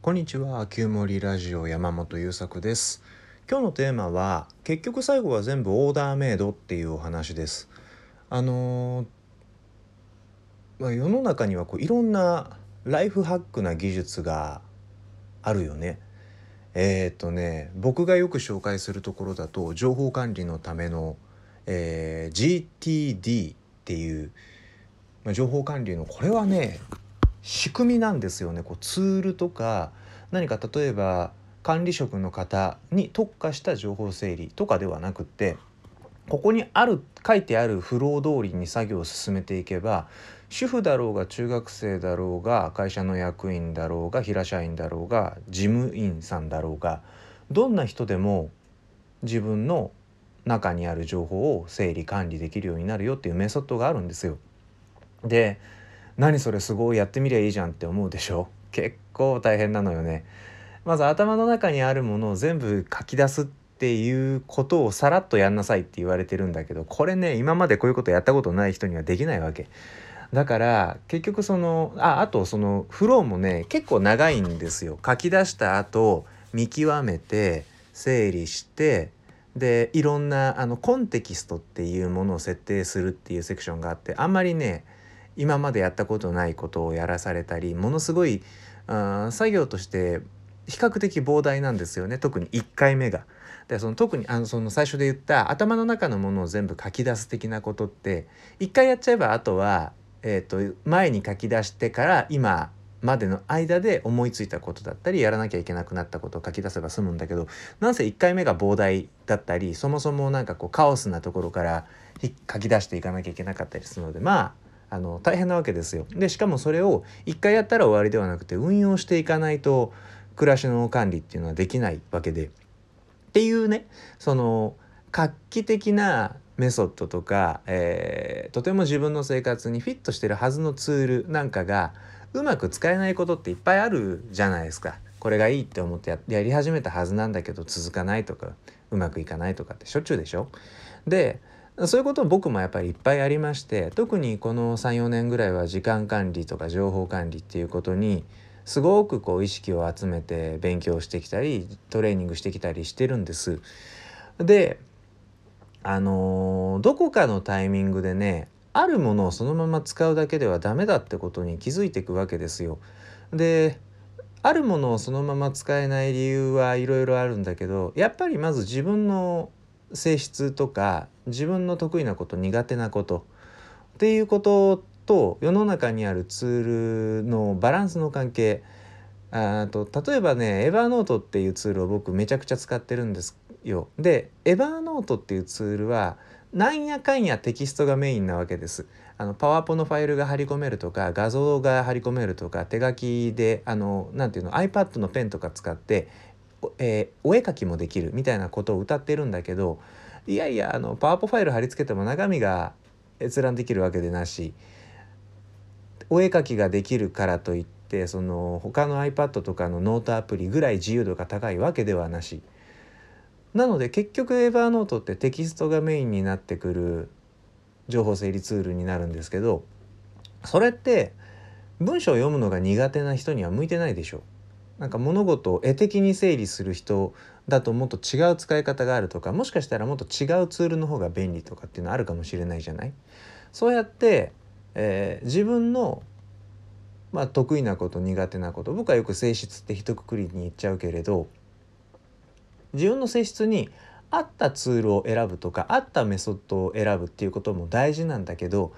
こんにちは、旧森ラジオ山本優作です。今日のテーマは結局最後は全部オーダーメイドっていうお話です。あのーまあ、世の中にはこういろんなライフハックな技術があるよね。えっ、とね、僕がよく紹介するところだと情報管理のための、えー GTD っていう、まあ、情報管理のこれはね仕組みなんですよねこうツールとか何か例えば管理職の方に特化した情報整理とかではなくってここにある書いてあるフロー通りに作業を進めていけば主婦だろうが中学生だろうが会社の役員だろうが平社員だろうが事務員さんだろうがどんな人でも自分の中にある情報を整理管理できるようになるよっていうメソッドがあるんですよ。で何それすごいやってみりゃいいじゃんって思うでしょ？結構大変なのよね。まず頭の中にあるものを全部書き出すっていうことをさらっとやんなさいって言われてるんだけどこれね今までこういうことやったことない人にはできないわけ。だから結局そのああとそのフローもね結構長いんですよ。書き出した後見極めて整理してでいろんなあのコンテキストっていうものを設定するっていうセクションがあってあんまりね今までやったことないことをやらされたりものすごいあ作業として比較的膨大なんですよね特に1回目が。でその特にあのその最初で言った頭の中のものを全部書き出す的なことって1回やっちゃえばあとは、えー、と前に書き出してから今までの間で思いついたことだったりやらなきゃいけなくなったことを書き出せば済むんだけどなんせ1回目が膨大だったりそもそもなんかこうカオスなところから書き出していかなきゃいけなかったりするのでまああの大変なわけですよ。でしかもそれを1回やったら終わりではなくて運用していかないと暮らしの管理っていうのはできないわけで。っていうねその画期的なメソッドとか、えーとても自分の生活にフィットしてるはずのツールなんかがうまく使えないことっていっぱいあるじゃないですか。これがいいって思ってややり始めたはずなんだけど続かないとかうまくいかないとかってしょっちゅうでしょでそういうことも僕もやっぱりいっぱいありまして特にこの34年ぐらいは時間管理とか情報管理っていうことにすごくこう意識を集めて勉強してきたりトレーニングしてきたりしてるんです。であのーどこかのタイミングでねあるものをそのまま使うだけではダメだってことに気づいていくわけですよ。であるものをそのまま使えない理由はいろいろあるんだけどやっぱりまず自分の性質とか自分の得意なこと苦手なことっていうことと世の中にあるツールのバランスの関係あと例えばねエヴァーノートっていうツールを僕めちゃくちゃ使ってるんですよ。でエヴァーノートっていうツールはなんやかんやテキストがメインなわけです。あのパワポのファイルが貼り込めるとか画像が貼り込めるとか手書きであのなんていうの iPad のペンとか使って、えーお絵描きもできるみたいなことを歌ってるんだけどいやいやあのパワポファイル貼り付けても中身が閲覧できるわけでなしお絵描きができるからといってその他の iPad とかのノートアプリぐらい自由度が高いわけではなし。なので結局エヴァーノートってテキストがメインになってくる情報整理ツールになるんですけどそれって文章を読むのが苦手な人には向いてないでしょ。なんか物事を絵的に整理する人だともっと違う使い方があるとかもしかしたらもっと違うツールの方が便利とかっていうのはあるかもしれないじゃない？そうやって、えー自分の、まあ、得意なこと苦手なこと僕はよく性質って一括りに言っちゃうけれど自分の性質に合ったツールを選ぶとか合ったメソッドを選ぶっていうことも大事なんだけど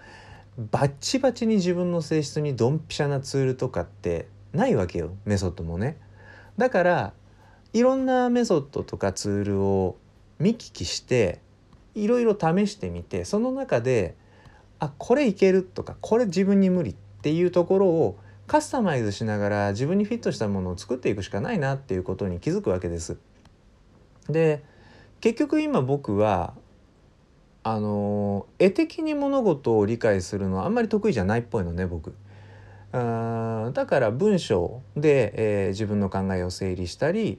バッチバチに自分の性質にドンピシャなツールとかってないわけよメソッドもね。だからいろんなメソッドとかツールを見聞きしていろいろ試してみてその中であこれいけるとかこれ自分に無理っていうところをカスタマイズしながら自分にフィットしたものを作っていくしかないなっていうことに気づくわけです。で結局今僕はあの絵的に物事を理解するのはあんまり得意じゃないっぽいのね僕。あーだから文章で、えー自分の考えを整理したり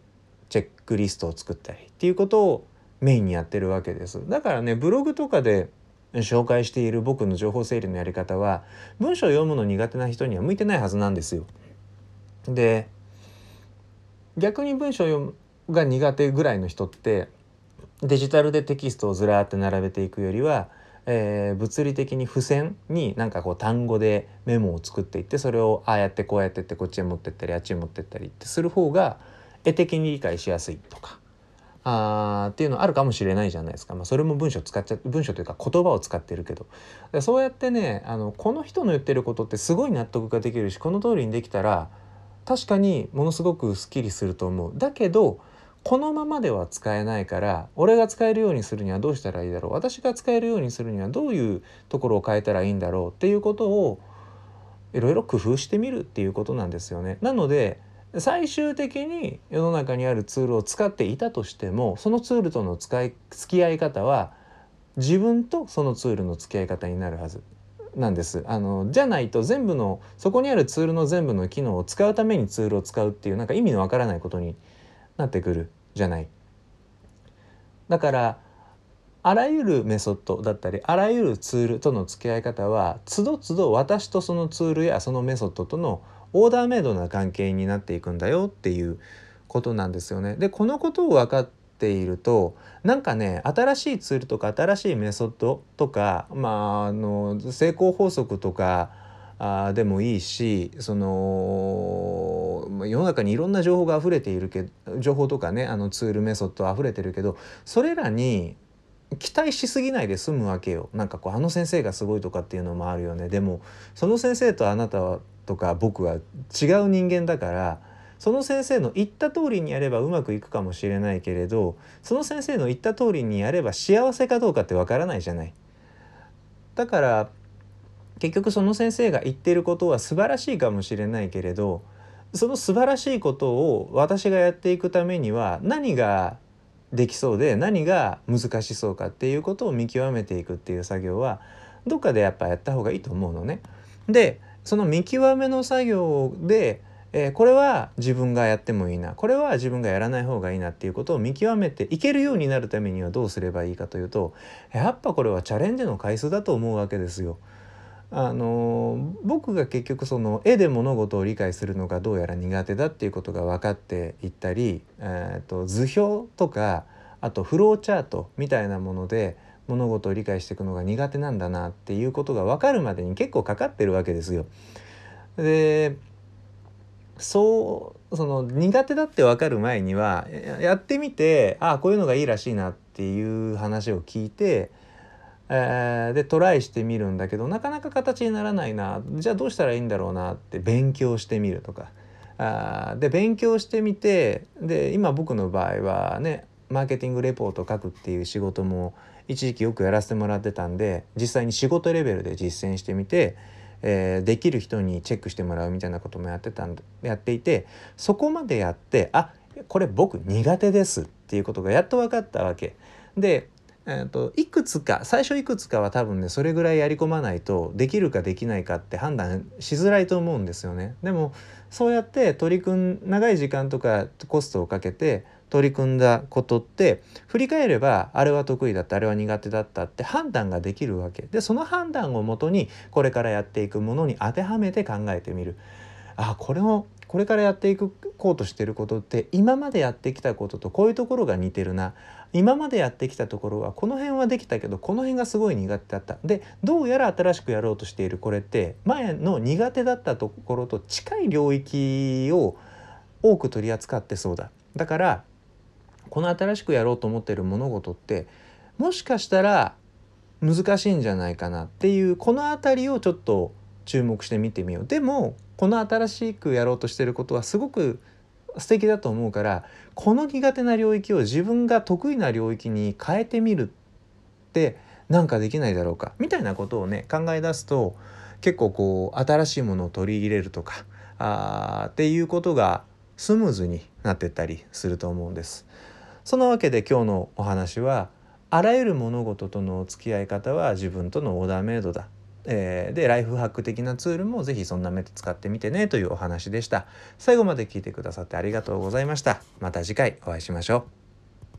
チェックリストを作ったりっていうことをメインにやってるわけです。だからねブログとかで紹介している僕の情報整理のやり方は文章を読むの苦手な人には向いてないはずなんですよ。で逆に文章読むが苦手ぐらいの人ってデジタルでテキストをずらーって並べていくよりは、えー、物理的に付箋になんかこう単語でメモを作っていってそれをああやってこうやってってこっちへ持ってったりあっちへ持ってったりってする方が絵的に理解しやすいとかあっていうのあるかもしれないじゃないですか、まあ、それも文章使っちゃ文章というか言葉を使ってるけどそうやってねあのこの人の言ってることってすごい納得ができるしこの通りにできたら確かにものすごくすっきりすると思う。だけどこのままでは使えないから俺が使えるようにするにはどうしたらいいだろう。私が使えるようにするにはどういうところを変えたらいいんだろう。っていうことをいろいろ工夫してみるっていうことなんですよね。なので最終的に世の中にあるツールを使っていたとしてもそのツールとの使い付き合い方は自分とそのツールの付き合い方になるはず。なんです。あのじゃないと全部のそこにあるツールの全部の機能を使うためにツールを使うっていうなんか意味のわからないことになってくるじゃない。だからあらゆるメソッドだったりあらゆるツールとの付き合い方はつどつど私とそのツールやそのメソッドとのオーダーメイドな関係になっていくんだよっていうことなんですよね。でこのことを分かっているとなんかね新しいツールとか新しいメソッドとかまああの成功法則とかあでもいいしその世の中にいろんな情報が溢れているけど情報とかねあのツールメソッド溢れてるけどそれらに期待しすぎないで済むわけよなんかこうあの先生がすごいとかっていうのもあるよねでもその先生とあなたはとか僕は違う人間だからその先生の言った通りにやればうまくいくかもしれないけれどその先生の言った通りにやれば幸せかどうかってわからないじゃない。だから結局その先生が言ってることは素晴らしいかもしれないけれどその素晴らしいことを私がやっていくためには何ができそうで何が難しそうかっていうことを見極めていくっていう作業はどっかでやっぱやった方がいいと思うのね。でその見極めの作業で、えー、これは自分がやってもいいなこれは自分がやらない方がいいなっていうことを見極めていけるようになるためにはどうすればいいかというとやっぱこれはチャレンジの回数だと思うわけですよ。あの僕が結局その絵で物事を理解するのがどうやら苦手だっていうことが分かっていったり、えーと図表とかあとフローチャートみたいなもので物事を理解していくのが苦手なんだなっていうことが分かるまでに結構かかってるわけですよ。でそうその苦手だって分かる前にはやってみてああこういうのがいいらしいなっていう話を聞いて、えー、でトライしてみるんだけどなかなか形にならないなじゃあどうしたらいいんだろうなって勉強してみるとか。あで勉強してみてで今僕の場合はねマーケティングレポート書くっていう仕事も一時期よくやらせてもらってたんで実際に仕事レベルで実践してみて、えー、できる人にチェックしてもらうみたいなこともやってたんやっていてそこまでやってあこれ僕苦手ですっていうことがやっと分かったわけ。でえーと、いくつか最初いくつかは多分ねそれぐらいやり込まないとできるかできないかって判断しづらいと思うんですよね。でもそうやって取り組ん長い時間とかコストをかけて取り組んだことって振り返ればあれは得意だったあれは苦手だったって判断ができるわけでその判断をもとにこれからやっていくものに当てはめて考えてみるあこれもこれからやっていこうとしてることって今までやってきたこととこういうところが似てるな。今までやってきたところはこの辺はできたけどこの辺がすごい苦手だった。でどうやら新しくやろうとしているこれって前の苦手だったところと近い領域を多く取り扱ってそうだ。だからこの新しくやろうと思ってる物事ってもしかしたら難しいんじゃないかなっていうこの辺りをちょっと注目してみてみようでもこの新しくやろうとしてることはすごく素敵だと思うからこの苦手な領域を自分が得意な領域に変えてみるってなんかできないだろうかみたいなことをね考え出すと結構こう新しいものを取り入れるとかあっていうことがスムーズになってったりすると思うんです。そのわけで今日のお話はあらゆる物事との付き合い方は自分とのオーダーメイドだ。えー、でライフハック的なツールも是非そんな目で使ってみてねというお話でした。最後まで聞いてくださってありがとうございました。また次回お会いしましょう。